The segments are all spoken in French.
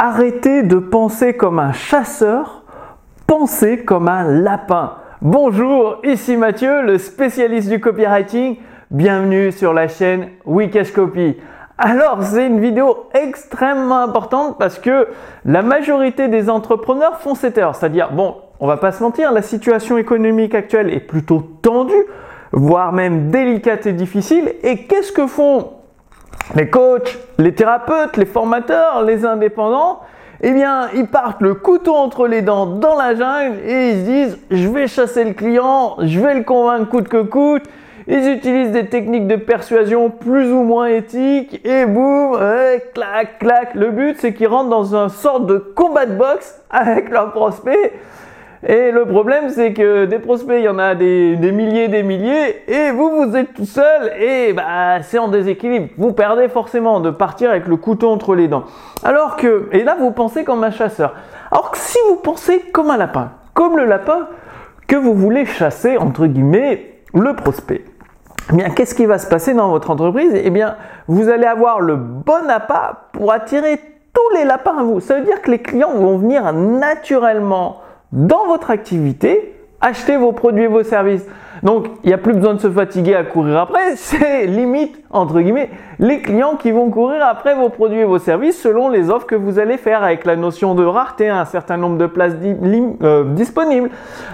Arrêtez de penser comme un chasseur, pensez comme un lapin. Bonjour, ici Mathieu, le spécialiste du copywriting. Bienvenue sur la chaîne Wikash Copy. Alors, c'est une vidéo extrêmement importante parce que la majorité des entrepreneurs font cette erreur. C'est-à-dire, bon, on va pas se mentir, la situation économique actuelle est plutôt tendue, voire même délicate et difficile. Et qu'est-ce que font les coachs, les thérapeutes, les formateurs, les indépendants, eh bien, ils partent le couteau entre les dents dans la jungle et ils se disent je vais chasser le client, je vais le convaincre coûte que coûte. Ils utilisent des techniques de persuasion plus ou moins éthiques et boum, clac, clac. Le but, c'est qu'ils rentrent dans une sorte de combat de boxe avec leurs prospects et le problème, c'est que des prospects, il y en a des, milliers, des milliers, et vous, vous êtes tout seul, et bah, c'est en déséquilibre. Vous perdez forcément de partir avec le couteau entre les dents. Alors que, et là, vous pensez comme un chasseur. Alors que si vous pensez comme un lapin, comme le lapin que vous voulez chasser, entre guillemets, le prospect. Eh bien, qu'est-ce qui va se passer dans votre entreprise? Eh bien, vous allez avoir le bon appât pour attirer tous les lapins à vous. Ça veut dire que les clients vont venir naturellement dans votre activité, achetez vos produits et vos services. Donc, il n'y a plus besoin de se fatiguer à courir après. C'est limite, entre guillemets, les clients qui vont courir après vos produits et vos services selon les offres que vous allez faire avec la notion de rareté, un certain nombre de places euh, disponibles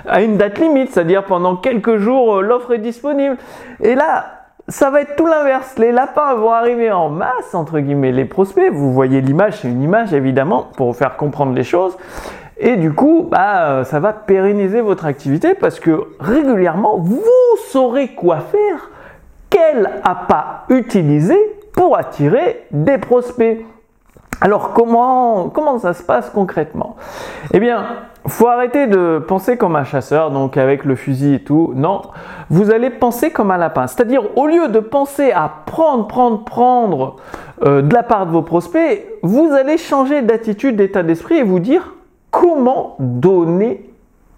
à une date limite, c'est-à-dire pendant quelques jours, euh, l'offre est disponible. Et là, ça va être tout l'inverse. Les lapins vont arriver en masse, entre guillemets, les prospects. Vous voyez l'image, c'est une image évidemment pour vous faire comprendre les choses. Et du coup, bah, euh, ça va pérenniser votre activité parce que régulièrement, vous saurez quoi faire, quel appât utiliser pour attirer des prospects. Alors comment, comment ça se passe concrètement? Eh bien, faut arrêter de penser comme un chasseur, donc avec le fusil et tout. Non, vous allez penser comme un lapin. C'est-à-dire, au lieu de penser à prendre, prendre, prendre euh, de la part de vos prospects, vous allez changer d'attitude, d'état d'esprit et vous dire comment donner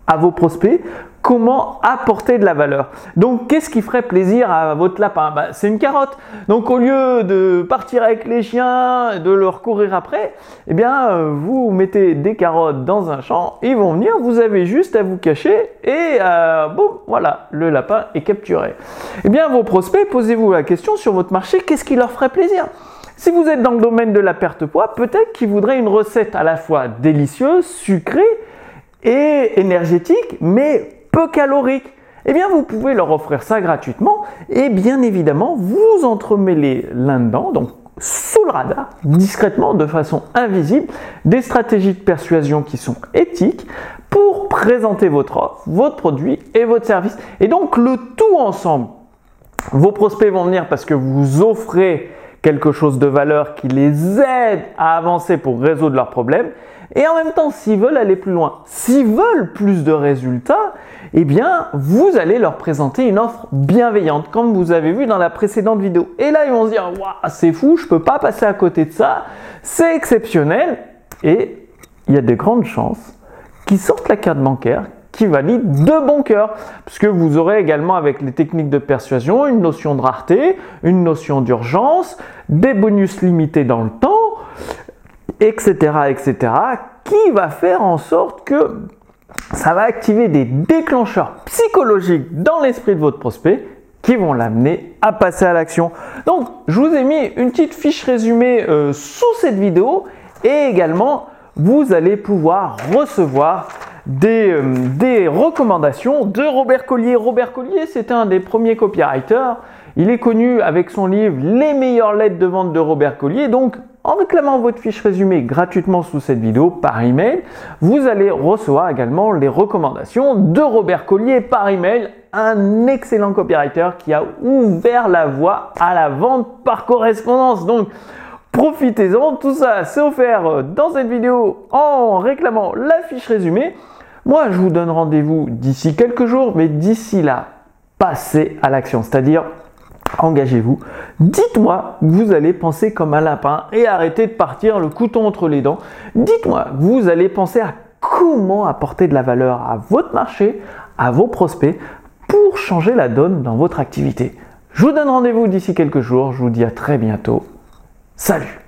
à vos prospects, comment apporter de la valeur. Donc, qu'est-ce qui ferait plaisir à votre lapin? Bah, C'est une carotte. Donc, au lieu de partir avec les chiens, de leur courir après, eh bien, euh, vous mettez des carottes dans un champ, ils vont venir, vous avez juste à vous cacher et euh, boum, voilà, le lapin est capturé. Eh bien, vos prospects, posez-vous la question sur votre marché, qu'est-ce qui leur ferait plaisir? Si vous êtes dans le domaine de la perte de poids, peut-être qu'ils voudraient une recette à la fois délicieuse, sucrée et énergétique, mais peu calorique. Eh bien, vous pouvez leur offrir ça gratuitement et bien évidemment, vous entremêlez là-dedans, donc sous le radar, discrètement, de façon invisible, des stratégies de persuasion qui sont éthiques pour présenter votre offre, votre produit et votre service. Et donc, le tout ensemble, vos prospects vont venir parce que vous offrez quelque chose de valeur qui les aide à avancer pour résoudre leurs problèmes. Et en même temps, s'ils veulent aller plus loin, s'ils veulent plus de résultats, eh bien, vous allez leur présenter une offre bienveillante, comme vous avez vu dans la précédente vidéo. Et là, ils vont se dire, waouh, c'est fou, je peux pas passer à côté de ça, c'est exceptionnel. Et il y a de grandes chances qu'ils sortent la carte bancaire, qui valide de bon cœur, puisque vous aurez également avec les techniques de persuasion une notion de rareté, une notion d'urgence, des bonus limités dans le temps, etc., etc., qui va faire en sorte que ça va activer des déclencheurs psychologiques dans l'esprit de votre prospect qui vont l'amener à passer à l'action. Donc, je vous ai mis une petite fiche résumée euh, sous cette vidéo et également, vous allez pouvoir recevoir euh, des, recommandations de Robert Collier. Robert Collier, c'était un des premiers copywriters. Il est connu avec son livre Les meilleures lettres de vente de Robert Collier. Donc, en réclamant votre fiche résumée gratuitement sous cette vidéo par email, vous allez recevoir également les recommandations de Robert Collier par email, un excellent copywriter qui a ouvert la voie à la vente par correspondance. Donc, profitez-en, tout ça c'est offert dans cette vidéo en réclamant la fiche résumée. Moi, je vous donne rendez-vous d'ici quelques jours, mais d'ici là, passez à l'action, c'est-à-dire engagez-vous. Dites-moi vous allez penser comme un lapin et arrêtez de partir le couteau entre les dents. Dites-moi vous allez penser à comment apporter de la valeur à votre marché, à vos prospects pour changer la donne dans votre activité. Je vous donne rendez-vous d'ici quelques jours. Je vous dis à très bientôt. Salut